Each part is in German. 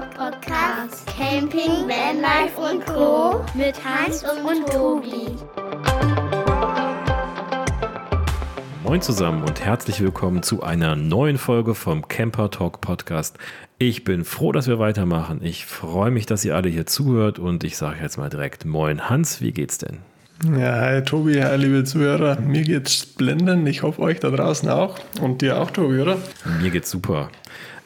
Podcast. Camping, Vanlife und Co. Mit Hans und Tobi. Moin zusammen und herzlich willkommen zu einer neuen Folge vom Camper Talk Podcast. Ich bin froh, dass wir weitermachen. Ich freue mich, dass ihr alle hier zuhört und ich sage jetzt mal direkt Moin Hans, wie geht's denn? Ja, hi Tobi, hi liebe Zuhörer. Mir geht's blendend. Ich hoffe euch da draußen auch. Und dir auch, Tobi, oder? Mir geht's super.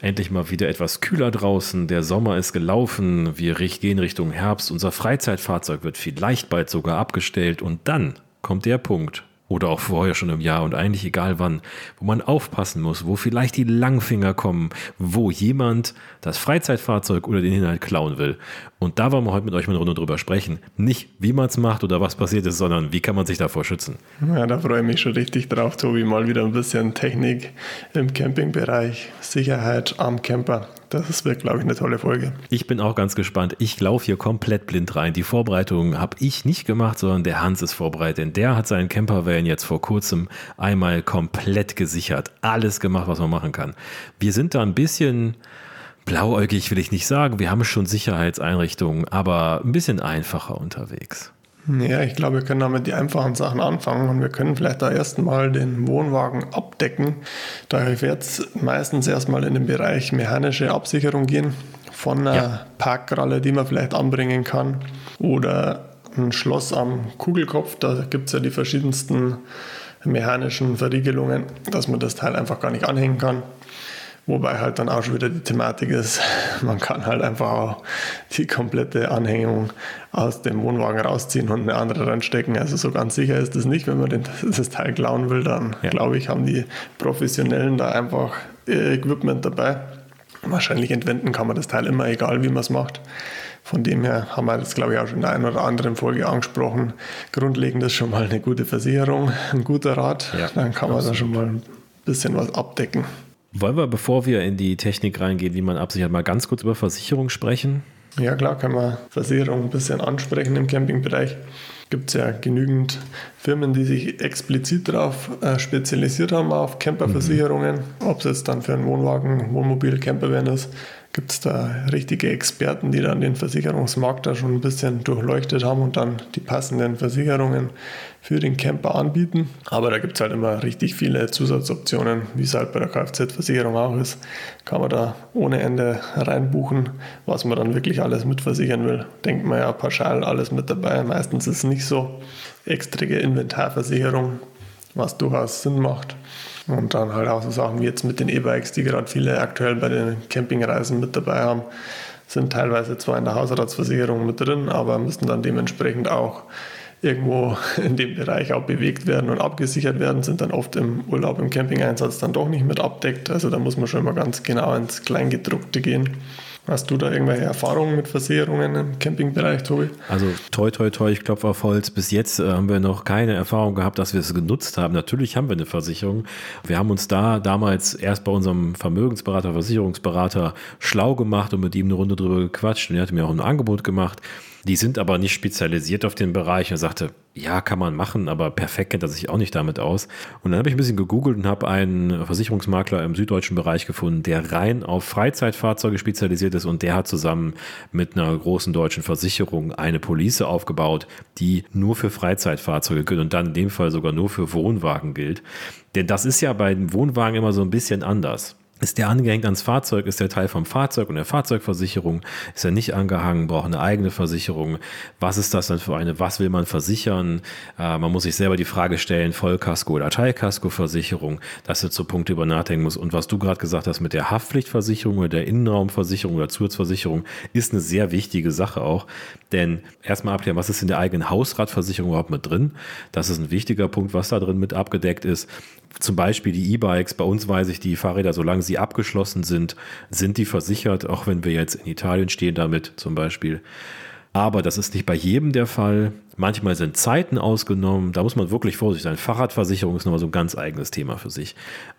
Endlich mal wieder etwas kühler draußen. Der Sommer ist gelaufen. Wir gehen Richtung Herbst. Unser Freizeitfahrzeug wird vielleicht bald sogar abgestellt. Und dann kommt der Punkt, oder auch vorher schon im Jahr und eigentlich egal wann, wo man aufpassen muss, wo vielleicht die Langfinger kommen, wo jemand das Freizeitfahrzeug oder den Inhalt klauen will. Und da wollen wir heute mit euch mal eine Runde drüber sprechen. Nicht, wie man es macht oder was passiert ist, sondern wie kann man sich davor schützen. Ja, da freue ich mich schon richtig drauf, Tobi. Mal wieder ein bisschen Technik im Campingbereich, Sicherheit am Camper. Das wird, glaube ich, eine tolle Folge. Ich bin auch ganz gespannt. Ich laufe hier komplett blind rein. Die Vorbereitung habe ich nicht gemacht, sondern der Hans ist vorbereitet. Denn der hat seinen Campervan jetzt vor kurzem einmal komplett gesichert. Alles gemacht, was man machen kann. Wir sind da ein bisschen blauäugig, will ich nicht sagen. Wir haben schon Sicherheitseinrichtungen, aber ein bisschen einfacher unterwegs. Ja, ich glaube, wir können damit die einfachen Sachen anfangen und wir können vielleicht da erstmal den Wohnwagen abdecken. Da werde ich meistens erstmal in den Bereich mechanische Absicherung gehen, von einer ja. Parkkralle, die man vielleicht anbringen kann, oder ein Schloss am Kugelkopf. Da gibt es ja die verschiedensten mechanischen Verriegelungen, dass man das Teil einfach gar nicht anhängen kann. Wobei halt dann auch schon wieder die Thematik ist, man kann halt einfach auch die komplette Anhängung aus dem Wohnwagen rausziehen und eine andere reinstecken. Also so ganz sicher ist das nicht. Wenn man den, das Teil klauen will, dann ja. glaube ich, haben die Professionellen da einfach Equipment dabei. Wahrscheinlich entwenden kann man das Teil immer, egal wie man es macht. Von dem her haben wir das, glaube ich, auch schon in einer oder anderen Folge angesprochen. Grundlegend ist schon mal eine gute Versicherung, ein guter Rat. Ja, dann kann man da schon mal ein bisschen was abdecken. Wollen wir, bevor wir in die Technik reingehen, wie man absichert, mal ganz kurz über Versicherung sprechen? Ja, klar, können wir Versicherung ein bisschen ansprechen im Campingbereich. Gibt es ja genügend Firmen, die sich explizit darauf äh, spezialisiert haben, auf Camperversicherungen. Mhm. Ob es jetzt dann für einen Wohnwagen, Wohnmobil, Campervan ist, gibt es da richtige Experten, die dann den Versicherungsmarkt da schon ein bisschen durchleuchtet haben und dann die passenden Versicherungen für den Camper anbieten. Aber da gibt es halt immer richtig viele Zusatzoptionen, wie es halt bei der Kfz-Versicherung auch ist. Kann man da ohne Ende reinbuchen, was man dann wirklich alles mitversichern will. Denkt man ja pauschal alles mit dabei. Meistens ist es nicht so. Extrige Inventarversicherung, was durchaus Sinn macht. Und dann halt auch so Sachen wie jetzt mit den E-Bikes, die gerade viele aktuell bei den Campingreisen mit dabei haben, sind teilweise zwar in der Hausratsversicherung mit drin, aber müssen dann dementsprechend auch irgendwo in dem Bereich auch bewegt werden und abgesichert werden, sind dann oft im Urlaub, im Campingeinsatz dann doch nicht mit abdeckt. Also da muss man schon mal ganz genau ins Kleingedruckte gehen. Hast du da irgendwelche Erfahrungen mit Versicherungen im Campingbereich, Tobi? Also toi, toi, toi, ich klopfe auf Holz. Bis jetzt äh, haben wir noch keine Erfahrung gehabt, dass wir es genutzt haben. Natürlich haben wir eine Versicherung. Wir haben uns da damals erst bei unserem Vermögensberater, Versicherungsberater schlau gemacht und mit ihm eine Runde drüber gequatscht. Und er hat mir auch ein Angebot gemacht. Die sind aber nicht spezialisiert auf den Bereich. Er sagte, ja, kann man machen, aber perfekt kennt er sich auch nicht damit aus. Und dann habe ich ein bisschen gegoogelt und habe einen Versicherungsmakler im süddeutschen Bereich gefunden, der rein auf Freizeitfahrzeuge spezialisiert ist und der hat zusammen mit einer großen deutschen Versicherung eine Police aufgebaut, die nur für Freizeitfahrzeuge gilt und dann in dem Fall sogar nur für Wohnwagen gilt. Denn das ist ja bei den Wohnwagen immer so ein bisschen anders. Ist der angehängt ans Fahrzeug, ist der Teil vom Fahrzeug und der Fahrzeugversicherung, ist er nicht angehangen, braucht eine eigene Versicherung. Was ist das dann für eine, was will man versichern? Äh, man muss sich selber die Frage stellen, Vollkasko oder Teilkaskoversicherung. Das sind so Punkte, über nachdenken muss. Und was du gerade gesagt hast mit der Haftpflichtversicherung oder der Innenraumversicherung oder Zusatzversicherung, ist eine sehr wichtige Sache auch. Denn erstmal abklären, was ist in der eigenen Hausratversicherung überhaupt mit drin? Das ist ein wichtiger Punkt, was da drin mit abgedeckt ist zum Beispiel die E-Bikes, bei uns weiß ich, die Fahrräder, solange sie abgeschlossen sind, sind die versichert, auch wenn wir jetzt in Italien stehen damit zum Beispiel. Aber das ist nicht bei jedem der Fall. Manchmal sind Zeiten ausgenommen. Da muss man wirklich vorsichtig sein. Fahrradversicherung ist nochmal so ein ganz eigenes Thema für sich.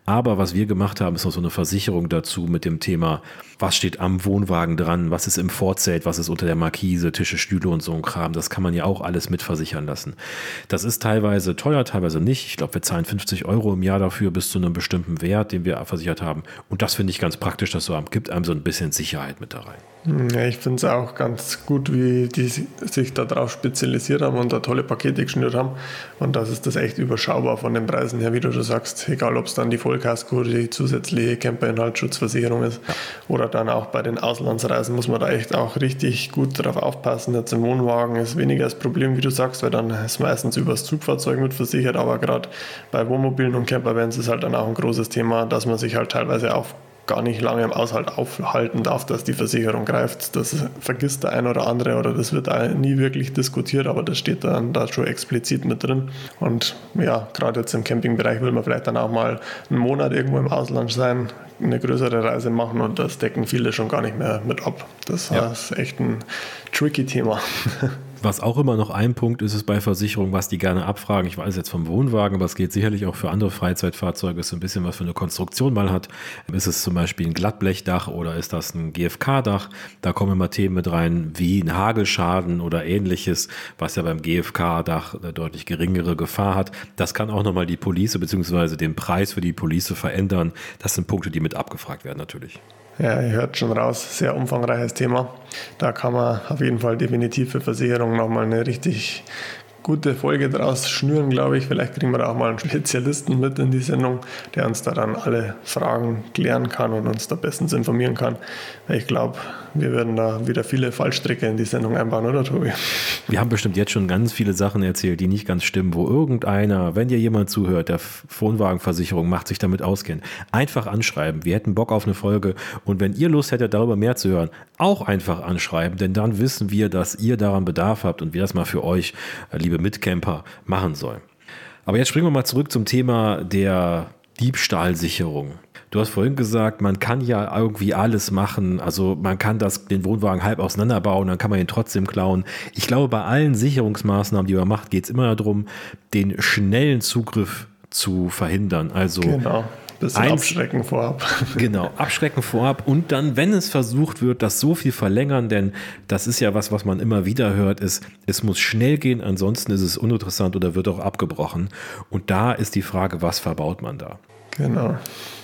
Aber was wir gemacht haben, ist noch so eine Versicherung dazu mit dem Thema, was steht am Wohnwagen dran, was ist im Vorzelt, was ist unter der Markise, Tische, Stühle und so ein Kram. Das kann man ja auch alles mitversichern lassen. Das ist teilweise teuer, teilweise nicht. Ich glaube, wir zahlen 50 Euro im Jahr dafür bis zu einem bestimmten Wert, den wir versichert haben. Und das finde ich ganz praktisch, dass so gibt einem so ein bisschen Sicherheit mit da rein. Ja, ich finde es auch ganz gut, wie die sich darauf spezialisiert haben und da tolle Pakete geschnürt haben. Und das ist das echt überschaubar von den Preisen her, wie du schon sagst. Egal, ob es dann die Vollkasko die zusätzliche Camperinhaltsschutzversicherung ist. Oder dann auch bei den Auslandsreisen muss man da echt auch richtig gut darauf aufpassen. Jetzt im Wohnwagen ist weniger das Problem, wie du sagst, weil dann ist meistens übers Zugfahrzeug mit versichert. Aber gerade bei Wohnmobilen und Campervans ist halt dann auch ein großes Thema, dass man sich halt teilweise auf gar nicht lange im Aushalt aufhalten darf, dass die Versicherung greift. Das vergisst der ein oder andere oder das wird nie wirklich diskutiert, aber das steht dann da schon explizit mit drin. Und ja, gerade jetzt im Campingbereich will man vielleicht dann auch mal einen Monat irgendwo im Ausland sein, eine größere Reise machen und das decken viele schon gar nicht mehr mit ab. Das ja. ist echt ein tricky Thema. Was auch immer noch ein Punkt ist, ist bei Versicherungen, was die gerne abfragen. Ich weiß jetzt vom Wohnwagen, aber es geht sicherlich auch für andere Freizeitfahrzeuge, ist so ein bisschen was für eine Konstruktion mal hat. Ist es zum Beispiel ein Glattblechdach oder ist das ein GFK-Dach? Da kommen immer Themen mit rein, wie ein Hagelschaden oder ähnliches, was ja beim GFK-Dach eine deutlich geringere Gefahr hat. Das kann auch nochmal die Police bzw. den Preis für die Police verändern. Das sind Punkte, die mit abgefragt werden natürlich. Ja, ihr hört schon raus, sehr umfangreiches Thema. Da kann man auf jeden Fall definitiv für Versicherungen nochmal eine richtig gute Folge draus schnüren, glaube ich. Vielleicht kriegen wir da auch mal einen Spezialisten mit in die Sendung, der uns da dann alle Fragen klären kann und uns da bestens informieren kann. Ich glaube, wir werden da wieder viele Fallstricke in die Sendung einbauen, oder Tobi? Wir haben bestimmt jetzt schon ganz viele Sachen erzählt, die nicht ganz stimmen, wo irgendeiner, wenn dir jemand zuhört, der Wohnwagenversicherung macht, sich damit auskennt, einfach anschreiben. Wir hätten Bock auf eine Folge und wenn ihr Lust hättet, darüber mehr zu hören, auch einfach anschreiben, denn dann wissen wir, dass ihr daran Bedarf habt und wir das mal für euch, äh, liebe Mitcamper, machen sollen. Aber jetzt springen wir mal zurück zum Thema der Diebstahlsicherung. Du hast vorhin gesagt, man kann ja irgendwie alles machen. Also man kann das, den Wohnwagen halb auseinanderbauen, dann kann man ihn trotzdem klauen. Ich glaube, bei allen Sicherungsmaßnahmen, die man macht, geht es immer darum, den schnellen Zugriff zu verhindern. Also genau. Bisschen Eins, abschrecken vorab. Genau, abschrecken vorab und dann, wenn es versucht wird, das so viel verlängern, denn das ist ja was, was man immer wieder hört, ist, es muss schnell gehen, ansonsten ist es uninteressant oder wird auch abgebrochen. Und da ist die Frage, was verbaut man da? Genau.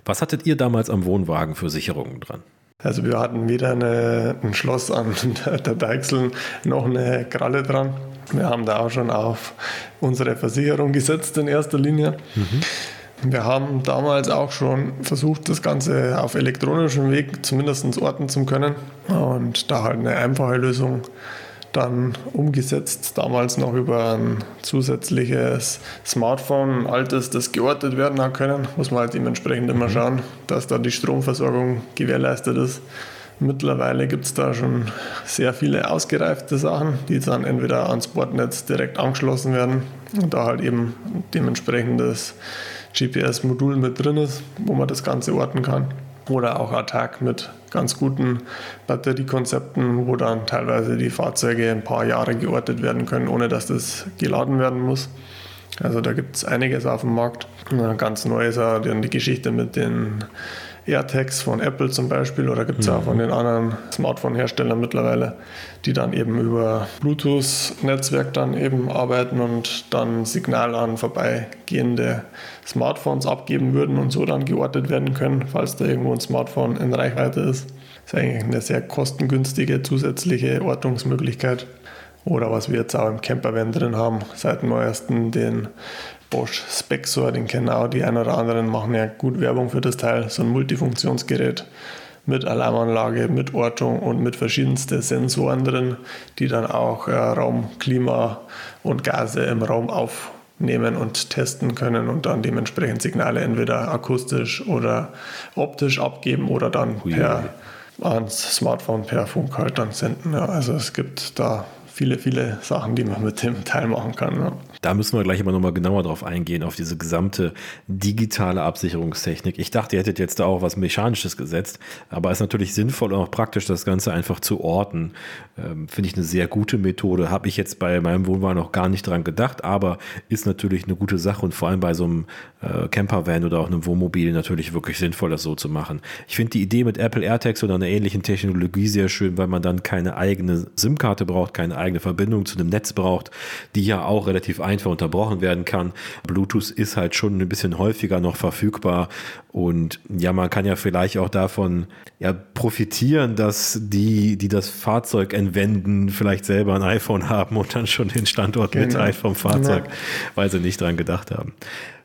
Was hattet ihr damals am Wohnwagen für Sicherungen dran? Also wir hatten weder eine, ein Schloss an der Deichsel noch eine Kralle dran. Wir haben da auch schon auf unsere Versicherung gesetzt in erster Linie. Mhm. Wir haben damals auch schon versucht, das Ganze auf elektronischem Weg zumindest orten zu können und da halt eine einfache Lösung dann umgesetzt, damals noch über ein zusätzliches Smartphone, ein altes, das geortet werden hat können. Muss man halt dementsprechend immer mhm. schauen, dass da die Stromversorgung gewährleistet ist. Mittlerweile gibt es da schon sehr viele ausgereifte Sachen, die dann entweder ans Bordnetz direkt angeschlossen werden und da halt eben dementsprechendes GPS-Modul mit drin ist, wo man das Ganze orten kann oder auch Attack mit ganz guten Batteriekonzepten, wo dann teilweise die Fahrzeuge ein paar Jahre geortet werden können, ohne dass das geladen werden muss. Also da gibt es einiges auf dem Markt. Ganz neu ist auch dann die Geschichte mit den AirTags von Apple zum Beispiel oder gibt es mhm. auch von den anderen Smartphone-Herstellern mittlerweile, die dann eben über Bluetooth-Netzwerk dann eben arbeiten und dann Signal an vorbeigehende Smartphones abgeben würden und so dann geortet werden können, falls da irgendwo ein Smartphone in Reichweite ist. Das ist eigentlich eine sehr kostengünstige zusätzliche Ortungsmöglichkeit. Oder was wir jetzt auch im Campervan drin haben, seit neuestem den Bosch Spexor, den kennen auch die ein oder anderen, machen ja gut Werbung für das Teil. So ein Multifunktionsgerät mit Alarmanlage, mit Ortung und mit verschiedensten Sensoren drin, die dann auch äh, Raum, Klima und Gase im Raum aufnehmen und testen können und dann dementsprechend Signale entweder akustisch oder optisch abgeben oder dann per ans Smartphone per Funk halt dann senden. Ja, also es gibt da viele, viele Sachen, die man mit dem Teil machen kann. Ja. Da müssen wir gleich aber nochmal genauer drauf eingehen, auf diese gesamte digitale Absicherungstechnik. Ich dachte, ihr hättet jetzt da auch was Mechanisches gesetzt, aber es ist natürlich sinnvoll und auch praktisch, das Ganze einfach zu orten. Ähm, Finde ich eine sehr gute Methode. Habe ich jetzt bei meinem Wohnwagen noch gar nicht dran gedacht, aber ist natürlich eine gute Sache und vor allem bei so einem äh, Campervan oder auch einem Wohnmobil natürlich wirklich sinnvoll, das so zu machen. Ich finde die Idee mit Apple AirTags oder einer ähnlichen Technologie sehr schön, weil man dann keine eigene SIM-Karte braucht, keine eigene Verbindung zu einem Netz braucht, die ja auch relativ einfach unterbrochen werden kann. Bluetooth ist halt schon ein bisschen häufiger noch verfügbar und ja, man kann ja vielleicht auch davon ja, profitieren, dass die, die das Fahrzeug entwenden, vielleicht selber ein iPhone haben und dann schon den Standort genau. mitteilen vom Fahrzeug, genau. weil sie nicht dran gedacht haben.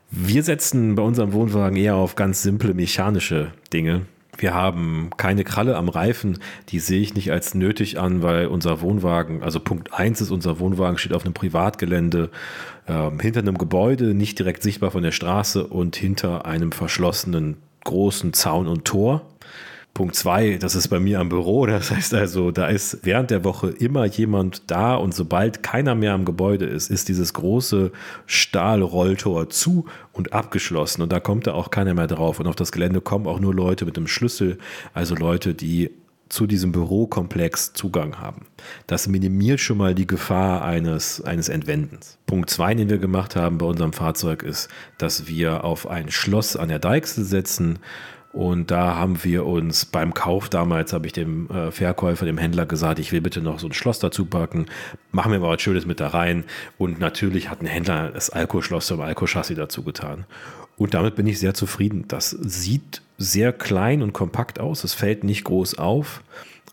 Wir setzen bei unserem Wohnwagen eher auf ganz simple mechanische Dinge. Wir haben keine Kralle am Reifen, die sehe ich nicht als nötig an, weil unser Wohnwagen, also Punkt 1 ist, unser Wohnwagen steht auf einem Privatgelände, äh, hinter einem Gebäude, nicht direkt sichtbar von der Straße und hinter einem verschlossenen großen Zaun und Tor. Punkt zwei, das ist bei mir am Büro. Das heißt also, da ist während der Woche immer jemand da und sobald keiner mehr am Gebäude ist, ist dieses große Stahlrolltor zu und abgeschlossen und da kommt da auch keiner mehr drauf. Und auf das Gelände kommen auch nur Leute mit dem Schlüssel, also Leute, die zu diesem Bürokomplex Zugang haben. Das minimiert schon mal die Gefahr eines, eines Entwendens. Punkt zwei, den wir gemacht haben bei unserem Fahrzeug, ist, dass wir auf ein Schloss an der Deichsel setzen und da haben wir uns beim Kauf damals, habe ich dem äh, Verkäufer, dem Händler gesagt, ich will bitte noch so ein Schloss dazu packen. Machen wir mal was Schönes mit da rein. Und natürlich hat ein Händler das Alkoholschloss zum Alkoholchassis dazu getan. Und damit bin ich sehr zufrieden. Das sieht sehr klein und kompakt aus. Es fällt nicht groß auf.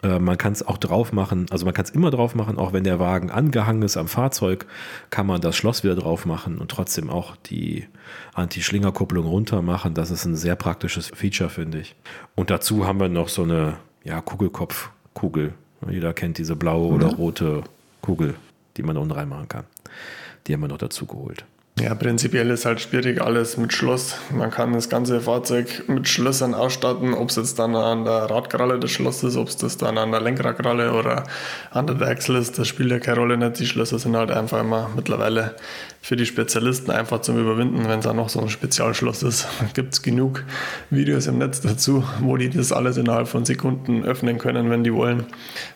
Äh, man kann es auch drauf machen, also man kann es immer drauf machen, auch wenn der Wagen angehangen ist am Fahrzeug, kann man das Schloss wieder drauf machen und trotzdem auch die Anti-Schlingerkupplung runter machen. Das ist ein sehr praktisches Feature, finde ich. Und dazu haben wir noch so eine ja, Kugelkopfkugel. Jeder kennt diese blaue mhm. oder rote Kugel, die man unten reinmachen kann. Die haben wir noch dazu geholt. Ja, prinzipiell ist halt schwierig alles mit Schloss. Man kann das ganze Fahrzeug mit Schlössern ausstatten, ob es jetzt dann an der Radkralle das Schloss ist, ob es das dann an der Lenkradkralle oder an der Wechsel ist, das spielt ja keine Rolle nicht. Die Schlösser sind halt einfach immer mittlerweile für die Spezialisten einfach zum Überwinden, wenn es auch noch so ein Spezialschloss ist. Gibt es genug Videos im Netz dazu, wo die das alles innerhalb von Sekunden öffnen können, wenn die wollen.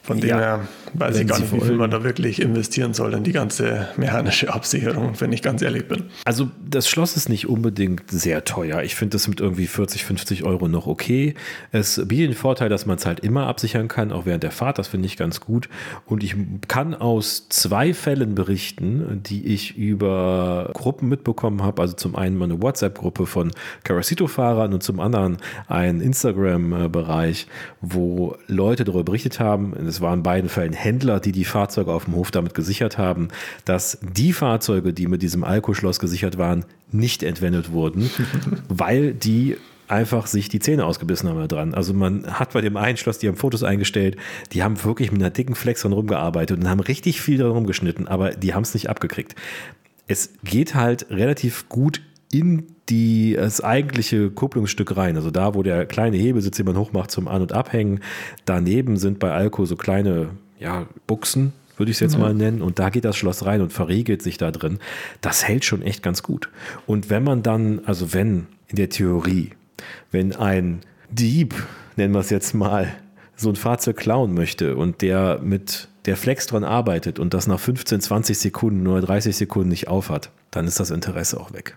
Von dem ja, her weiß ich gar nicht, wie viel man da wirklich investieren soll in die ganze mechanische Absicherung, wenn ich ganz ehrlich bin. Also das Schloss ist nicht unbedingt sehr teuer. Ich finde das mit irgendwie 40, 50 Euro noch okay. Es bietet den Vorteil, dass man es halt immer absichern kann, auch während der Fahrt. Das finde ich ganz gut. Und ich kann aus zwei Fällen berichten, die ich über Gruppen mitbekommen habe. Also zum einen meine WhatsApp-Gruppe von Caracito-Fahrern und zum anderen ein Instagram-Bereich, wo Leute darüber berichtet haben. Es waren in beiden Fällen Händler, die die Fahrzeuge auf dem Hof damit gesichert haben, dass die Fahrzeuge, die mit diesem Alkoholschloss gesichert waren, nicht entwendet wurden, weil die einfach sich die Zähne ausgebissen haben da dran. Also man hat bei dem einen Schloss, die haben Fotos eingestellt, die haben wirklich mit einer dicken Flex dran rumgearbeitet und haben richtig viel daran rumgeschnitten, aber die haben es nicht abgekriegt es geht halt relativ gut in die, das eigentliche Kupplungsstück rein. Also da, wo der kleine Hebel sitzt, den man hochmacht zum An- und Abhängen. Daneben sind bei Alco so kleine ja, Buchsen, würde ich es jetzt ja. mal nennen. Und da geht das Schloss rein und verriegelt sich da drin. Das hält schon echt ganz gut. Und wenn man dann, also wenn in der Theorie, wenn ein Dieb, nennen wir es jetzt mal, so ein Fahrzeug klauen möchte und der mit der Flex dran arbeitet und das nach 15, 20 Sekunden oder 30 Sekunden nicht aufhat, dann ist das Interesse auch weg.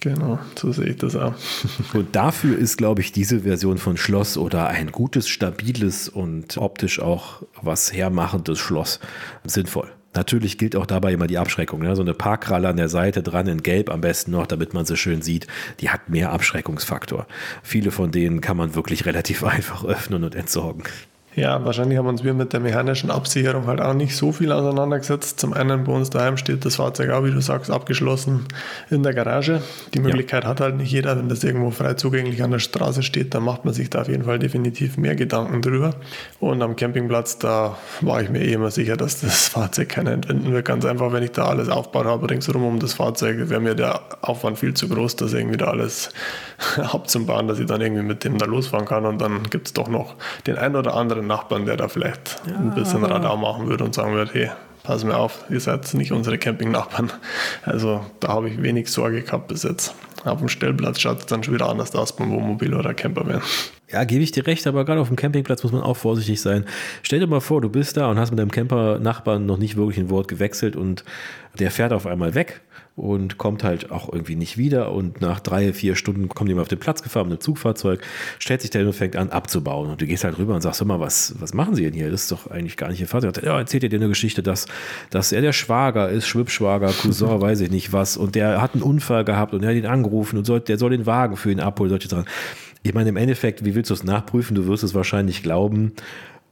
Genau, so sehe ich das auch. Und dafür ist, glaube ich, diese Version von Schloss oder ein gutes, stabiles und optisch auch was hermachendes Schloss sinnvoll. Natürlich gilt auch dabei immer die Abschreckung. Ne? So eine Parkralle an der Seite dran in Gelb am besten noch, damit man sie schön sieht. Die hat mehr Abschreckungsfaktor. Viele von denen kann man wirklich relativ einfach öffnen und entsorgen. Ja, wahrscheinlich haben uns wir mit der mechanischen Absicherung halt auch nicht so viel auseinandergesetzt. Zum einen bei uns daheim steht das Fahrzeug auch, wie du sagst, abgeschlossen in der Garage. Die Möglichkeit ja. hat halt nicht jeder. Wenn das irgendwo frei zugänglich an der Straße steht, dann macht man sich da auf jeden Fall definitiv mehr Gedanken drüber. Und am Campingplatz, da war ich mir eh immer sicher, dass das Fahrzeug keiner entwenden wird. Ganz einfach, wenn ich da alles aufbaut habe ringsherum um das Fahrzeug, wäre mir der Aufwand viel zu groß, das irgendwie da alles abzubauen, dass ich dann irgendwie mit dem da losfahren kann. Und dann gibt es doch noch den einen oder anderen Nachbarn, der da vielleicht ja. ein bisschen Radau machen würde und sagen würde, hey, pass mir auf, ihr seid nicht unsere Campingnachbarn. Also da habe ich wenig Sorge gehabt bis jetzt. Auf dem Stellplatz schaut es dann schon wieder anders aus beim Wohnmobil oder Campervan. Ja, gebe ich dir recht, aber gerade auf dem Campingplatz muss man auch vorsichtig sein. Stell dir mal vor, du bist da und hast mit deinem Camper-Nachbarn noch nicht wirklich ein Wort gewechselt und der fährt auf einmal weg und kommt halt auch irgendwie nicht wieder und nach drei, vier Stunden kommt jemand auf den Platz gefahren mit einem Zugfahrzeug, stellt sich da hin und fängt an abzubauen und du gehst halt rüber und sagst immer, was, was machen sie denn hier? Das ist doch eigentlich gar nicht ihr Vater. Ja, erzählt dir eine Geschichte, dass, dass er der Schwager ist, Schwibschwager, Cousin, weiß ich nicht was und der hat einen Unfall gehabt und er hat ihn angerufen und soll, der soll den Wagen für ihn abholen, solche Sachen. Ich meine, im Endeffekt, wie willst du es nachprüfen? Du wirst es wahrscheinlich glauben.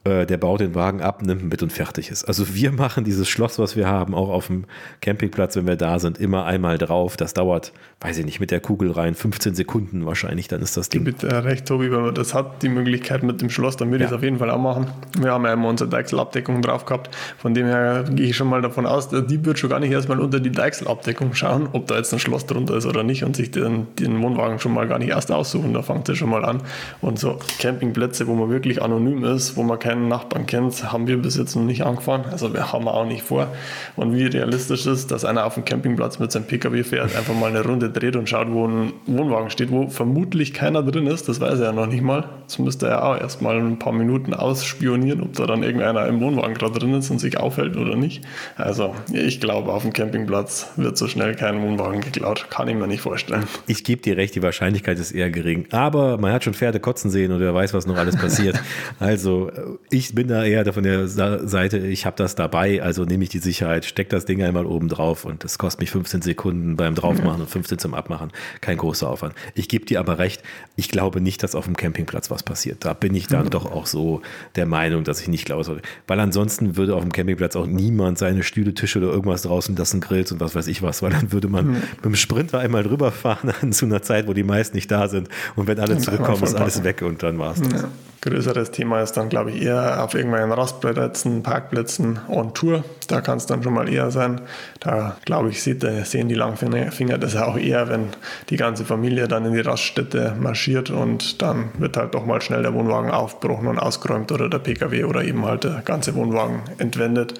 Äh, der baut den Wagen ab, nimmt mit und fertig ist. Also wir machen dieses Schloss, was wir haben, auch auf dem Campingplatz, wenn wir da sind, immer einmal drauf. Das dauert, weiß ich nicht, mit der Kugel rein 15 Sekunden wahrscheinlich, dann ist das Ding. Mit äh, recht, Tobi, wenn man das hat, die Möglichkeit mit dem Schloss, dann würde ja. ich es auf jeden Fall auch machen. Wir haben ja immer unsere Deichselabdeckung drauf gehabt. Von dem her gehe ich schon mal davon aus, der Dieb wird schon gar nicht erstmal unter die Deichselabdeckung schauen, ob da jetzt ein Schloss drunter ist oder nicht und sich den, den Wohnwagen schon mal gar nicht erst aussuchen. Da fängt es schon mal an. Und so Campingplätze, wo man wirklich anonym ist, wo man keinen Nachbarn kennt, haben wir bis jetzt noch nicht angefahren. Also wir haben auch nicht vor. Und wie realistisch ist, dass einer auf dem Campingplatz mit seinem PKW fährt, einfach mal eine Runde dreht und schaut, wo ein Wohnwagen steht, wo vermutlich keiner drin ist. Das weiß er ja noch nicht mal. Das müsste er auch erst mal ein paar Minuten ausspionieren, ob da dann irgendeiner im Wohnwagen gerade drin ist und sich aufhält oder nicht. Also ich glaube, auf dem Campingplatz wird so schnell kein Wohnwagen geklaut. Kann ich mir nicht vorstellen. Ich gebe dir recht, die Wahrscheinlichkeit ist eher gering. Aber man hat schon Pferde kotzen sehen und wer weiß, was noch alles passiert. also ich bin da eher von der Seite, ich habe das dabei, also nehme ich die Sicherheit, stecke das Ding einmal oben drauf und das kostet mich 15 Sekunden beim Draufmachen und 15 zum Abmachen. Kein großer Aufwand. Ich gebe dir aber recht, ich glaube nicht, dass auf dem Campingplatz was passiert. Da bin ich dann mhm. doch auch so der Meinung, dass ich nicht glaube, weil ansonsten würde auf dem Campingplatz auch niemand seine Stühle, Tische oder irgendwas draußen lassen, Grills und was weiß ich was, weil dann würde man mhm. mit dem Sprinter einmal drüber fahren zu einer Zeit, wo die meisten nicht da sind und wenn alle zurückkommen, ist alles weg und dann war es das. Ja. Größeres Thema ist dann, glaube ich, eher auf irgendwelchen Rastplätzen, Parkplätzen on Tour. Da kann es dann schon mal eher sein. Da, glaube ich, sieht, sehen die Langfinger das auch eher, wenn die ganze Familie dann in die Raststätte marschiert und dann wird halt doch mal schnell der Wohnwagen aufgebrochen und ausgeräumt oder der PKW oder eben halt der ganze Wohnwagen entwendet.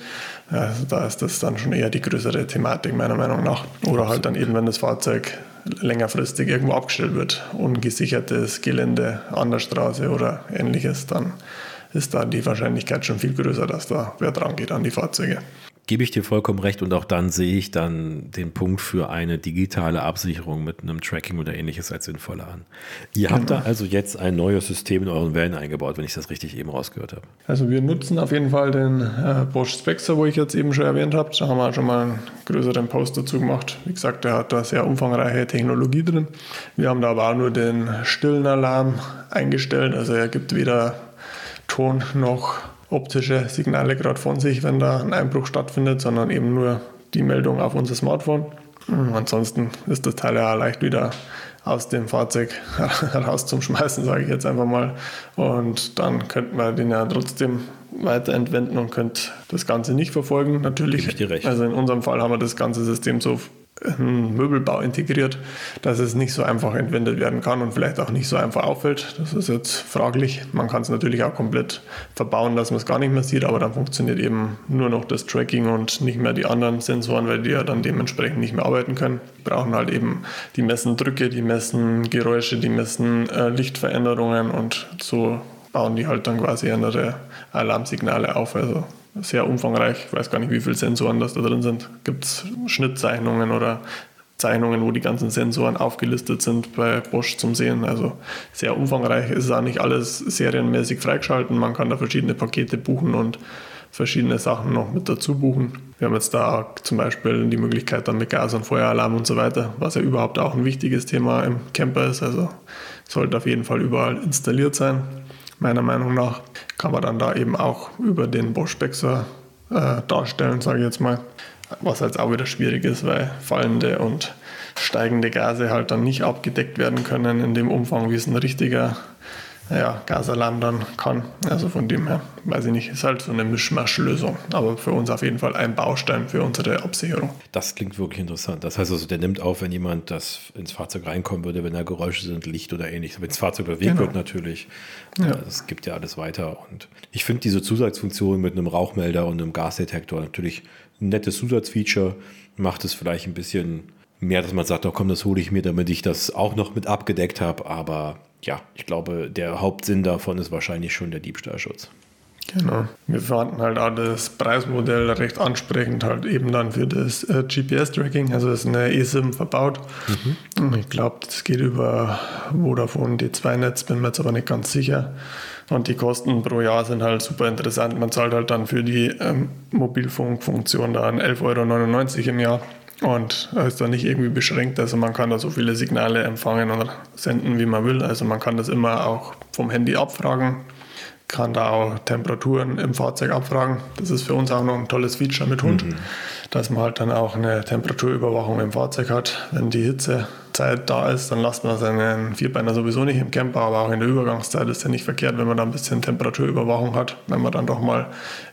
Also da ist das dann schon eher die größere Thematik meiner Meinung nach. Oder halt dann eben, wenn das Fahrzeug längerfristig irgendwo abgestellt wird, ungesichertes Gelände an der Straße oder ähnliches, dann ist da die Wahrscheinlichkeit schon viel größer, dass da wer dran geht an die Fahrzeuge gebe ich dir vollkommen recht und auch dann sehe ich dann den Punkt für eine digitale Absicherung mit einem Tracking oder ähnliches als sinnvoller an. Ihr habt da also jetzt ein neues System in euren Wellen eingebaut, wenn ich das richtig eben rausgehört habe. Also wir nutzen auf jeden Fall den äh, Bosch Spexer, wo ich jetzt eben schon erwähnt habe. Da haben wir schon mal einen größeren Post dazu gemacht. Wie gesagt, der hat da sehr umfangreiche Technologie drin. Wir haben da aber auch nur den stillen Alarm eingestellt. Also er gibt weder Ton noch optische Signale gerade von sich, wenn da ein Einbruch stattfindet, sondern eben nur die Meldung auf unser Smartphone. Ansonsten ist das Teil ja leicht wieder aus dem Fahrzeug heraus zum Schmeißen, sage ich jetzt einfach mal. Und dann könnte man den ja trotzdem weiter entwenden und könnte das Ganze nicht verfolgen. Natürlich. Also in unserem Fall haben wir das ganze System so Möbelbau integriert, dass es nicht so einfach entwendet werden kann und vielleicht auch nicht so einfach auffällt. Das ist jetzt fraglich. Man kann es natürlich auch komplett verbauen, dass man es gar nicht mehr sieht, aber dann funktioniert eben nur noch das Tracking und nicht mehr die anderen Sensoren, weil die ja dann dementsprechend nicht mehr arbeiten können. Die brauchen halt eben, die messen Drücke, die messen Geräusche, die messen äh, Lichtveränderungen und so bauen die halt dann quasi andere Alarmsignale auf. Also sehr umfangreich. Ich weiß gar nicht, wie viele Sensoren das da drin sind. Gibt es Schnittzeichnungen oder Zeichnungen, wo die ganzen Sensoren aufgelistet sind bei Bosch zum Sehen. Also sehr umfangreich. Es ist auch nicht alles serienmäßig freigeschalten. Man kann da verschiedene Pakete buchen und verschiedene Sachen noch mit dazu buchen. Wir haben jetzt da zum Beispiel die Möglichkeit dann mit Gas- und Feueralarm und so weiter, was ja überhaupt auch ein wichtiges Thema im Camper ist. Also sollte auf jeden Fall überall installiert sein meiner Meinung nach, kann man dann da eben auch über den Bosch-Bexer äh, darstellen, sage ich jetzt mal. Was halt auch wieder schwierig ist, weil fallende und steigende Gase halt dann nicht abgedeckt werden können in dem Umfang, wie es ein richtiger ja, Gasalarm dann kann. Also von dem her, weiß ich nicht, ist halt so eine Mischmaschlösung. Aber für uns auf jeden Fall ein Baustein für unsere Absicherung. Das klingt wirklich interessant. Das heißt also, der nimmt auf, wenn jemand das ins Fahrzeug reinkommen würde, wenn da Geräusche sind, Licht oder ähnliches. Wenn das Fahrzeug bewegt genau. wird natürlich. Ja. Es gibt ja alles weiter. Und ich finde diese Zusatzfunktion mit einem Rauchmelder und einem Gasdetektor natürlich ein nettes Zusatzfeature. Macht es vielleicht ein bisschen mehr, dass man sagt, oh komm, das hole ich mir, damit ich das auch noch mit abgedeckt habe. Aber ja, ich glaube, der Hauptsinn davon ist wahrscheinlich schon der Diebstahlschutz. Genau. Wir fanden halt auch das Preismodell recht ansprechend, halt eben dann für das äh, GPS-Tracking. Also ist eine eSIM verbaut. Mhm. Ich glaube, das geht über Vodafone D2-Netz, bin mir jetzt aber nicht ganz sicher. Und die Kosten pro Jahr sind halt super interessant. Man zahlt halt dann für die ähm, Mobilfunkfunktion dann 11,99 Euro im Jahr. Und ist dann nicht irgendwie beschränkt. Also man kann da so viele Signale empfangen und senden, wie man will. Also man kann das immer auch vom Handy abfragen, kann da auch Temperaturen im Fahrzeug abfragen. Das ist für uns auch noch ein tolles Feature mit Hund, mhm. dass man halt dann auch eine Temperaturüberwachung im Fahrzeug hat. Wenn die Hitzezeit da ist, dann lasst man seinen Vierbeiner sowieso nicht im Camper, aber auch in der Übergangszeit ist ja nicht verkehrt, wenn man da ein bisschen Temperaturüberwachung hat, wenn man dann doch mal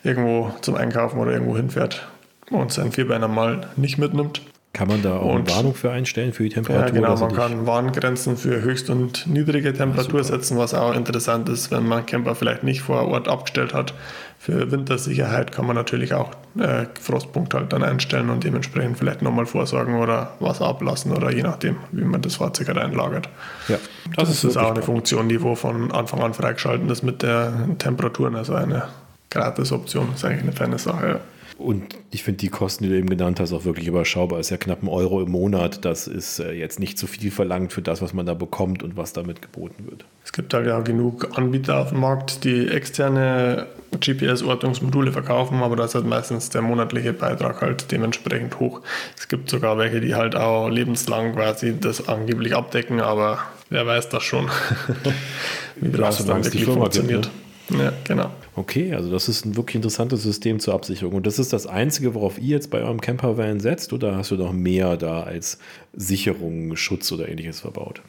irgendwo zum Einkaufen oder irgendwo hinfährt und seinen Vierbeiner mal nicht mitnimmt. Kann man da auch und, eine Warnung für einstellen, für die Temperatur? Ja, genau, man kann Warngrenzen für höchst- und niedrige Temperatur ja, setzen, was auch interessant ist, wenn man Camper vielleicht nicht vor Ort abgestellt hat. Für Wintersicherheit kann man natürlich auch äh, Frostpunkt halt dann einstellen und dementsprechend vielleicht nochmal vorsorgen oder Wasser ablassen oder je nachdem, wie man das Fahrzeug halt einlagert. Ja, das, das ist, ist auch eine Funktion, die wo von Anfang an freigeschalten ist mit der Temperaturen, also eine Gratis-Option, ist eigentlich eine feine Sache. Ja. Und ich finde die Kosten, die du eben genannt hast, auch wirklich überschaubar. Es ist ja knapp ein Euro im Monat. Das ist äh, jetzt nicht zu viel verlangt für das, was man da bekommt und was damit geboten wird. Es gibt halt ja genug Anbieter auf dem Markt, die externe GPS-Ortungsmodule verkaufen, aber da ist halt meistens der monatliche Beitrag halt dementsprechend hoch. Es gibt sogar welche, die halt auch lebenslang quasi das angeblich abdecken, aber wer weiß das schon, wie das dann wirklich funktioniert. Gibt, ne? Ja, genau. Okay, also das ist ein wirklich interessantes System zur Absicherung. Und das ist das Einzige, worauf ihr jetzt bei eurem Campervan setzt, oder hast du noch mehr da als Sicherung, Schutz oder ähnliches verbaut?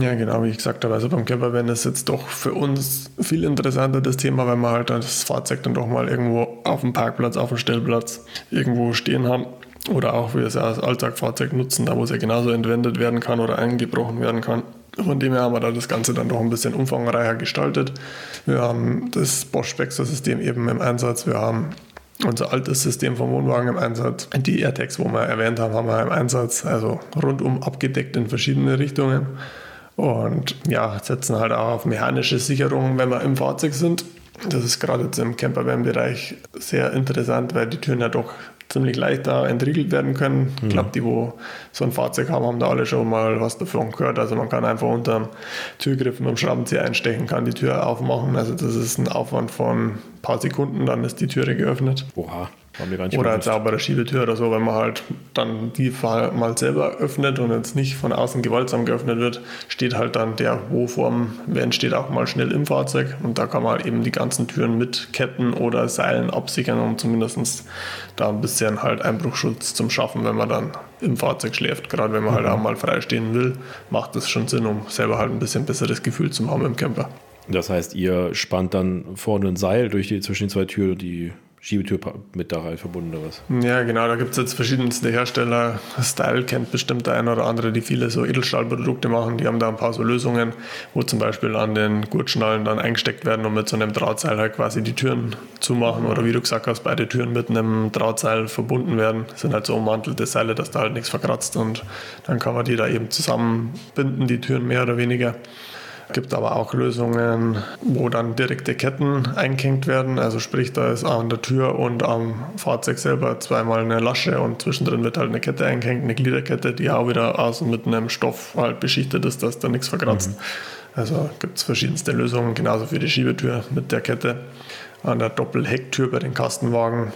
Ja, genau, wie ich gesagt habe, also beim Campervan ist jetzt doch für uns viel interessanter das Thema, weil wir halt das Fahrzeug dann doch mal irgendwo auf dem Parkplatz, auf dem Stellplatz irgendwo stehen haben oder auch wir es als Alltagfahrzeug nutzen, da wo es ja genauso entwendet werden kann oder eingebrochen werden kann. Von dem her haben wir da das Ganze dann doch ein bisschen umfangreicher gestaltet. Wir haben das Bosch Spexer-System eben im Einsatz. Wir haben unser altes System vom Wohnwagen im Einsatz. Die AirTags, wo wir erwähnt haben, haben wir im Einsatz. Also rundum abgedeckt in verschiedene Richtungen. Und ja, setzen halt auch auf mechanische Sicherungen, wenn wir im Fahrzeug sind. Das ist gerade jetzt im Campervan-Bereich sehr interessant, weil die Türen ja doch ziemlich leicht da entriegelt werden können. Ich glaube, die, wo so ein Fahrzeug haben, haben da alle schon mal was davon gehört. Also man kann einfach unter dem Türgriff mit dem Schraubenzieher einstechen, kann die Tür aufmachen. Also das ist ein Aufwand von ein paar Sekunden, dann ist die Türe geöffnet. Oha. Oder bei der Schiebetür oder so, wenn man halt dann die mal selber öffnet und jetzt nicht von außen gewaltsam geöffnet wird, steht halt dann der Wo-Form, entsteht auch mal schnell im Fahrzeug und da kann man halt eben die ganzen Türen mit Ketten oder Seilen absichern, um zumindest da ein bisschen halt Einbruchschutz zum Schaffen, wenn man dann im Fahrzeug schläft. Gerade wenn man halt mhm. halt auch mal freistehen will, macht das schon Sinn, um selber halt ein bisschen besseres Gefühl zu haben im Camper. Das heißt, ihr spannt dann vorne ein Seil durch die, zwischen den zwei Türen, die Schiebetür mit da halt verbunden oder was? Ja, genau, da gibt es jetzt verschiedenste Hersteller. Style kennt bestimmt der eine oder andere, die viele so Edelstahlprodukte machen. Die haben da ein paar so Lösungen, wo zum Beispiel an den Gurtschnallen dann eingesteckt werden und mit so einem Drahtseil halt quasi die Türen zumachen. Oder wie du gesagt hast, beide Türen mit einem Drahtseil verbunden werden. Das sind halt so ummantelte Seile, dass da halt nichts verkratzt und dann kann man die da eben zusammenbinden, die Türen mehr oder weniger. Es gibt aber auch Lösungen, wo dann direkte Ketten eingehängt werden. Also sprich, da ist an der Tür und am Fahrzeug selber zweimal eine Lasche und zwischendrin wird halt eine Kette eingehängt, eine Gliederkette, die auch wieder außen mit einem Stoff halt beschichtet ist, dass da nichts verkratzt. Mhm. Also gibt es verschiedenste Lösungen, genauso für die Schiebetür mit der Kette. An der Doppelhecktür bei den Kastenwagen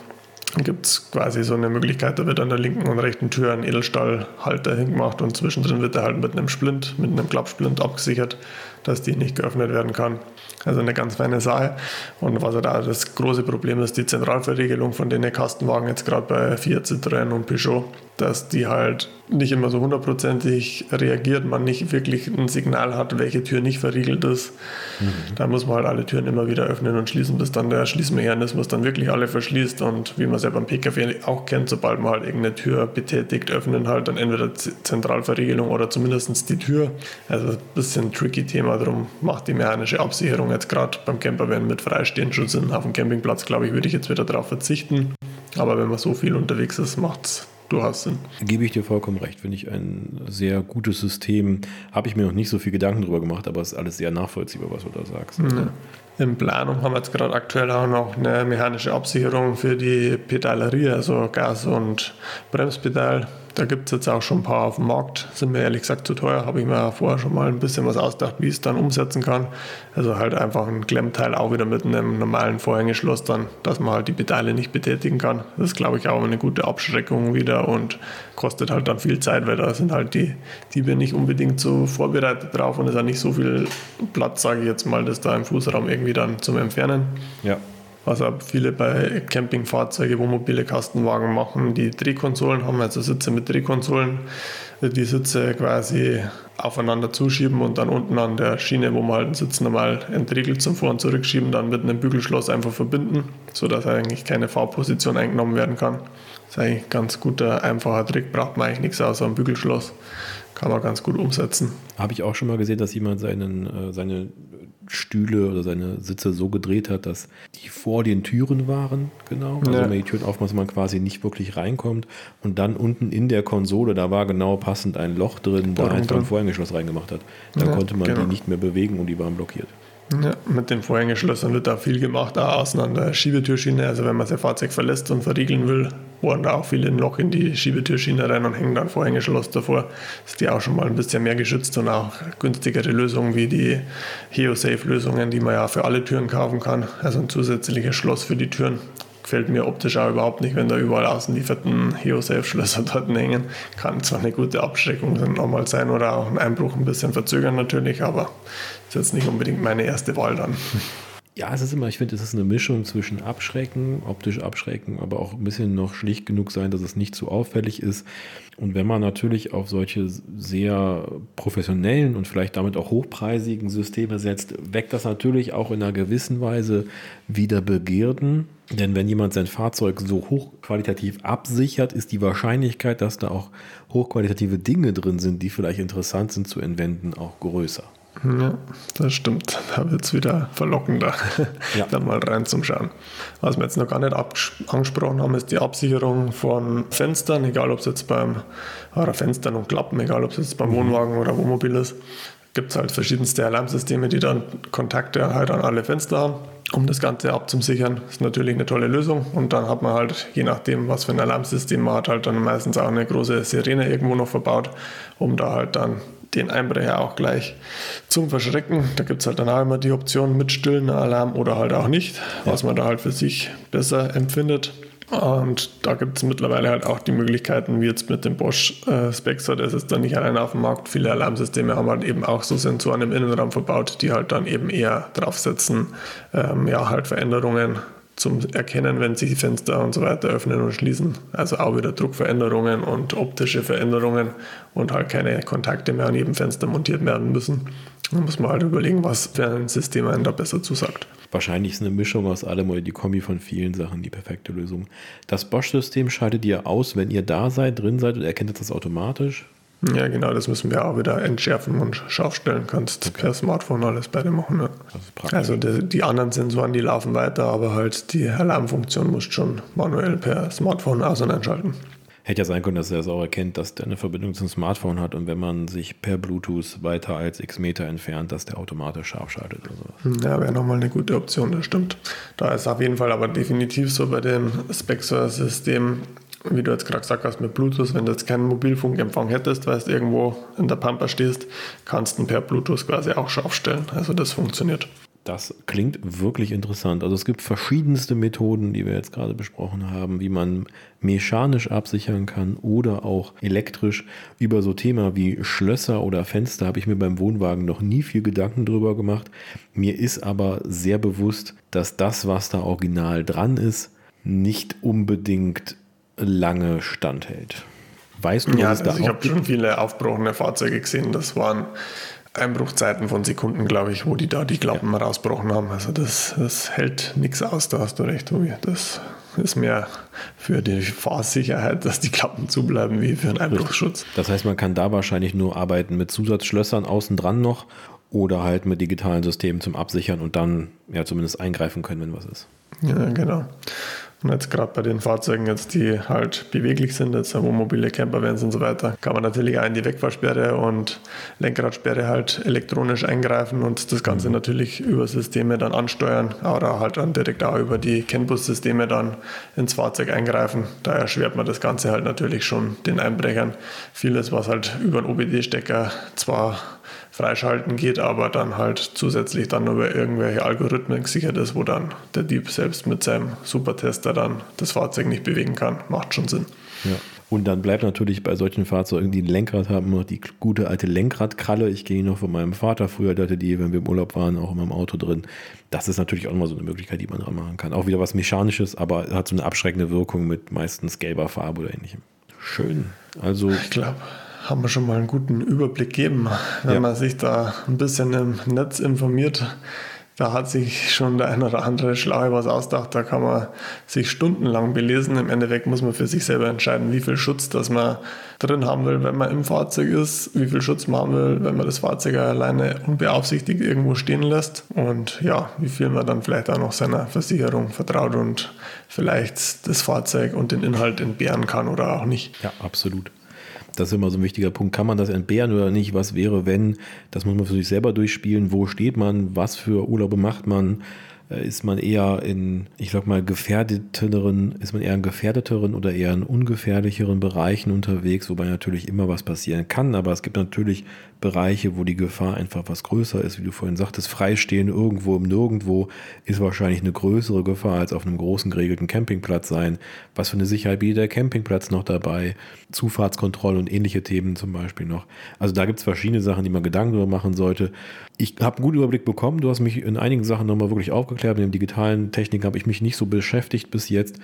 gibt es quasi so eine Möglichkeit, da wird an der linken und rechten Tür ein Edelstahlhalter hingemacht und zwischendrin wird er halt mit einem Splint, mit einem Klappsplint abgesichert, dass die nicht geöffnet werden kann. Also eine ganz feine Sache. Und was da das große Problem ist, die Zentralverriegelung von den Kastenwagen jetzt gerade bei Fiat, Citroën und Peugeot, dass die halt nicht immer so hundertprozentig reagiert, man nicht wirklich ein Signal hat, welche Tür nicht verriegelt ist. Mhm. Da muss man halt alle Türen immer wieder öffnen und schließen, bis dann der Schließmechanismus dann wirklich alle verschließt. Und wie man es ja beim PKW auch kennt, sobald man halt irgendeine Tür betätigt, öffnen halt dann entweder Zentralverriegelung oder zumindest die Tür. Also ein bisschen tricky Thema, darum macht die mechanische Absicherung jetzt gerade beim Campervan mit freistehend schon Sinn. Auf dem Campingplatz, glaube ich, würde ich jetzt wieder darauf verzichten. Aber wenn man so viel unterwegs ist, macht es du hast Sinn. Gebe ich dir vollkommen recht. Finde ich ein sehr gutes System. Habe ich mir noch nicht so viel Gedanken drüber gemacht, aber es ist alles sehr nachvollziehbar, was du da sagst. Ja. In Planung haben wir jetzt gerade aktuell auch noch eine mechanische Absicherung für die Pedalerie, also Gas- und Bremspedal. Da gibt es jetzt auch schon ein paar auf dem Markt. Sind mir ehrlich gesagt zu teuer. Habe ich mir vorher schon mal ein bisschen was ausgedacht, wie ich es dann umsetzen kann. Also halt einfach ein Klemmteil auch wieder mit einem normalen Vorhängeschloss dann, dass man halt die Pedale nicht betätigen kann. Das ist, glaube ich, auch eine gute Abschreckung wieder und kostet halt dann viel Zeit, weil da sind halt die Diebe nicht unbedingt so vorbereitet drauf und es auch nicht so viel Platz, sage ich jetzt mal, das da im Fußraum irgendwie dann zum Entfernen. Ja was auch viele bei Campingfahrzeugen, wo mobile Kastenwagen machen, die Drehkonsolen haben, also Sitze mit Drehkonsolen, die Sitze quasi aufeinander zuschieben und dann unten an der Schiene, wo man halt den Sitz normal entriegelt zum Vor- und Zurückschieben, dann mit einem Bügelschloss einfach verbinden, sodass eigentlich keine Fahrposition eingenommen werden kann. Das ist eigentlich ein ganz guter, einfacher Trick, braucht man eigentlich nichts außer ein Bügelschloss. Kann man ganz gut umsetzen. Habe ich auch schon mal gesehen, dass jemand seinen, äh, seine Stühle oder seine Sitze so gedreht hat, dass die vor den Türen waren, genau. Also ja. wenn man die Türen aufmacht, man quasi nicht wirklich reinkommt. Und dann unten in der Konsole, da war genau passend ein Loch drin, da einfach ein Vorhängeschloss reingemacht hat. Da ja, konnte man genau. die nicht mehr bewegen und die waren blockiert. Ja, mit den Vorhängeschlössern wird da viel gemacht, auch außen an der Schiebetürschiene. Also wenn man sein Fahrzeug verlässt und verriegeln will, bohren da auch viele ein Loch in die Schiebetürschiene rein und hängen dann Vorhängeschloss davor. Ist die auch schon mal ein bisschen mehr geschützt und auch günstigere Lösungen wie die HeoSafe-Lösungen, die man ja für alle Türen kaufen kann. Also ein zusätzliches Schloss für die Türen gefällt mir optisch auch überhaupt nicht, wenn da überall außen die fetten Heo-Safe-Schlösser dort hängen. Kann zwar eine gute Abschreckung nochmal sein oder auch ein Einbruch ein bisschen verzögern natürlich, aber ist jetzt nicht unbedingt meine erste Wahl dann. Ja, es ist immer, ich finde, es ist eine Mischung zwischen Abschrecken, optisch abschrecken, aber auch ein bisschen noch schlicht genug sein, dass es nicht zu auffällig ist. Und wenn man natürlich auf solche sehr professionellen und vielleicht damit auch hochpreisigen Systeme setzt, weckt das natürlich auch in einer gewissen Weise wieder Begierden. Denn wenn jemand sein Fahrzeug so hochqualitativ absichert, ist die Wahrscheinlichkeit, dass da auch hochqualitative Dinge drin sind, die vielleicht interessant sind zu entwenden, auch größer. Ja, das stimmt. Da wird es wieder verlockender, ja. da mal reinzuschauen. Was wir jetzt noch gar nicht angesprochen haben, ist die Absicherung von Fenstern, egal ob es jetzt beim oder Fenstern und Klappen, egal ob es jetzt beim mhm. Wohnwagen oder Wohnmobil ist. Gibt es halt verschiedenste Alarmsysteme, die dann Kontakte halt an alle Fenster haben, um das Ganze abzusichern. Das ist natürlich eine tolle Lösung. Und dann hat man halt, je nachdem, was für ein Alarmsystem man hat, halt dann meistens auch eine große Sirene irgendwo noch verbaut, um da halt dann den Einbrecher auch gleich zum Verschrecken. Da gibt es halt dann auch immer die Option mit stillender Alarm oder halt auch nicht, was man da halt für sich besser empfindet. Und da gibt es mittlerweile halt auch die Möglichkeiten, wie jetzt mit dem Bosch äh, Spexer, das ist dann nicht allein auf dem Markt. Viele Alarmsysteme haben halt eben auch so Sensoren im Innenraum verbaut, die halt dann eben eher draufsetzen, ähm, ja, halt Veränderungen zum Erkennen, wenn sich die Fenster und so weiter öffnen und schließen. Also auch wieder Druckveränderungen und optische Veränderungen und halt keine Kontakte mehr an jedem Fenster montiert werden müssen. Da muss man halt überlegen, was für ein System einem da besser zusagt. Wahrscheinlich ist eine Mischung aus allem oder die Kombi von vielen Sachen die perfekte Lösung. Das Bosch-System schaltet ihr aus, wenn ihr da seid, drin seid und erkennt das automatisch? Ja, genau, das müssen wir auch wieder entschärfen und scharf stellen. Kannst okay. per Smartphone alles bei dir machen. Ja. Also die, die, anderen Sensoren, die laufen weiter, aber halt die Alarmfunktion musst schon manuell per Smartphone aus- und einschalten. Hätte ja sein können, dass er es auch erkennt, dass der eine Verbindung zum Smartphone hat und wenn man sich per Bluetooth weiter als x Meter entfernt, dass der automatisch scharf schaltet oder sowas. Ja, wäre nochmal eine gute Option, das stimmt. Da ist auf jeden Fall aber definitiv so bei dem Spexor-System, wie du jetzt gerade gesagt hast, mit Bluetooth, wenn du jetzt keinen Mobilfunkempfang hättest, weil du irgendwo in der Pampa stehst, kannst du per Bluetooth quasi auch scharf stellen. Also das funktioniert. Das klingt wirklich interessant. Also es gibt verschiedenste Methoden, die wir jetzt gerade besprochen haben, wie man mechanisch absichern kann oder auch elektrisch. Über so Thema wie Schlösser oder Fenster habe ich mir beim Wohnwagen noch nie viel Gedanken drüber gemacht. Mir ist aber sehr bewusst, dass das, was da original dran ist, nicht unbedingt lange standhält. Weißt du, ja, also ich habe schon viele aufbrochene Fahrzeuge gesehen. Das waren Einbruchzeiten von Sekunden, glaube ich, wo die da die Klappen ja. rausbrochen haben. Also das, das hält nichts aus, da hast du recht, Tobi. Das ist mehr für die Fahrsicherheit, dass die Klappen zubleiben, wie für einen Einbruchsschutz. Das heißt, man kann da wahrscheinlich nur arbeiten mit Zusatzschlössern außen dran noch oder halt mit digitalen Systemen zum Absichern und dann ja zumindest eingreifen können, wenn was ist. Ja, genau. Und jetzt gerade bei den Fahrzeugen, jetzt, die halt beweglich sind, jetzt wo mobile Campervans und so weiter, kann man natürlich auch in die Wegfahrsperre und Lenkradsperre halt elektronisch eingreifen und das Ganze mhm. natürlich über Systeme dann ansteuern oder halt dann direkt auch über die CAN-Bus-Systeme dann ins Fahrzeug eingreifen. Da erschwert man das Ganze halt natürlich schon den Einbrechern. Vieles, was halt über einen OBD-Stecker zwar freischalten geht, aber dann halt zusätzlich dann über irgendwelche Algorithmen gesichert ist, wo dann der Dieb selbst mit seinem Supertester dann das Fahrzeug nicht bewegen kann. Macht schon Sinn. Ja. Und dann bleibt natürlich bei solchen Fahrzeugen, die ein Lenkrad haben, noch die gute alte Lenkradkralle. Ich gehe noch von meinem Vater früher, der hatte die, wenn wir im Urlaub waren, auch in meinem Auto drin. Das ist natürlich auch immer so eine Möglichkeit, die man dran machen kann. Auch wieder was Mechanisches, aber hat so eine abschreckende Wirkung mit meistens gelber Farbe oder ähnlichem. Schön. Also. Ich glaube, haben wir schon mal einen guten Überblick gegeben. Wenn ja. man sich da ein bisschen im Netz informiert, da hat sich schon der eine oder andere Schlaue was ausgedacht. Da kann man sich stundenlang belesen. Im Endeffekt muss man für sich selber entscheiden, wie viel Schutz das man drin haben will, wenn man im Fahrzeug ist, wie viel Schutz man haben will, wenn man das Fahrzeug alleine unbeaufsichtigt irgendwo stehen lässt und ja, wie viel man dann vielleicht auch noch seiner Versicherung vertraut und vielleicht das Fahrzeug und den Inhalt entbehren kann oder auch nicht. Ja, absolut. Das ist immer so ein wichtiger Punkt. Kann man das entbehren oder nicht? Was wäre, wenn? Das muss man für sich selber durchspielen. Wo steht man? Was für Urlaube macht man? Äh, ist man eher in, ich sag mal, gefährdeteren, ist man eher in gefährdeteren oder eher in ungefährlicheren Bereichen unterwegs, wobei natürlich immer was passieren kann, aber es gibt natürlich Bereiche, wo die Gefahr einfach was größer ist, wie du vorhin sagtest, freistehen irgendwo im Nirgendwo ist wahrscheinlich eine größere Gefahr als auf einem großen geregelten Campingplatz sein. Was für eine Sicherheit bietet der Campingplatz noch dabei? Zufahrtskontrolle und ähnliche Themen zum Beispiel noch. Also da gibt es verschiedene Sachen, die man Gedanken darüber machen sollte. Ich habe einen guten Überblick bekommen. Du hast mich in einigen Sachen nochmal wirklich aufgeklärt. Mit den digitalen Techniken habe ich mich nicht so beschäftigt bis jetzt.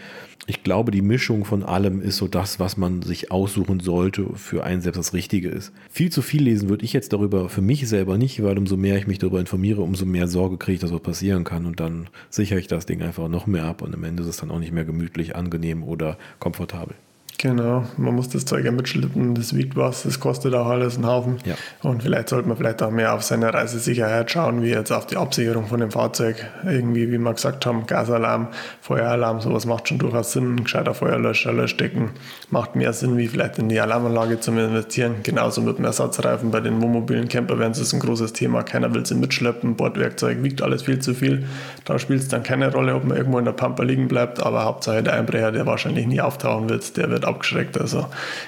Ich glaube, die Mischung von allem ist so das, was man sich aussuchen sollte für einen selbst das Richtige ist. Viel zu viel lesen würde ich jetzt darüber für mich selber nicht, weil umso mehr ich mich darüber informiere, umso mehr Sorge kriege ich, dass was passieren kann. Und dann sichere ich das Ding einfach noch mehr ab und am Ende ist es dann auch nicht mehr gemütlich, angenehm oder komfortabel. Genau, man muss das Zeug ja mitschleppen, das wiegt was, das kostet auch alles einen Haufen. Ja. Und vielleicht sollte man vielleicht auch mehr auf seine Reisesicherheit schauen, wie jetzt auf die Absicherung von dem Fahrzeug. Irgendwie, wie wir gesagt haben, Gasalarm, Feueralarm, sowas macht schon durchaus Sinn. Gescheiter Feuerlöscher, Löschdecken macht mehr Sinn, wie vielleicht in die Alarmanlage zu investieren. Genauso mit dem Ersatzreifen bei den wohnmobilen Campervans ist ein großes Thema. Keiner will sie mitschleppen, Bordwerkzeug wiegt alles viel zu viel. Da spielt es dann keine Rolle, ob man irgendwo in der Pampa liegen bleibt, aber Hauptsache der Einbrecher, der wahrscheinlich nie auftauchen wird, der wird abgeschreckt. Also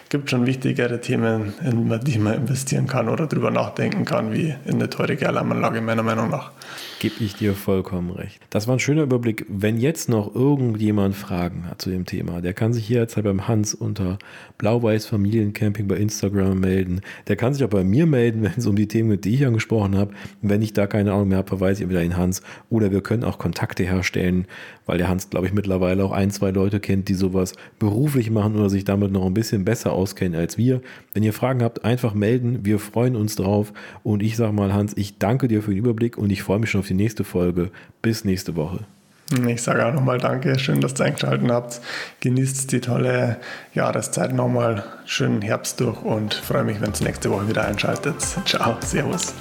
gibt schon wichtigere Themen, in die man investieren kann oder drüber nachdenken kann, wie in eine teure Alarmanlage meiner Meinung nach. Gebe ich dir vollkommen recht. Das war ein schöner Überblick. Wenn jetzt noch irgendjemand Fragen hat zu dem Thema, der kann sich hier jetzt beim Hans unter Blau-Weiß Familiencamping bei Instagram melden. Der kann sich auch bei mir melden, wenn es um die Themen geht, die ich angesprochen habe. Wenn ich da keine Ahnung mehr habe, verweise ich wieder in Hans. Oder wir können auch Kontakte herstellen, weil der Hans, glaube ich, mittlerweile auch ein, zwei Leute kennt, die sowas beruflich machen oder sich damit noch ein bisschen besser auskennen als wir. Wenn ihr Fragen habt, einfach melden. Wir freuen uns drauf. Und ich sage mal, Hans, ich danke dir für den Überblick und ich freue mich schon auf die nächste Folge. Bis nächste Woche. Ich sage auch nochmal Danke, schön, dass ihr eingeschaltet habt. Genießt die tolle Jahreszeit nochmal, schönen Herbst durch und freue mich, wenn ihr nächste Woche wieder einschaltet. Ciao, Servus.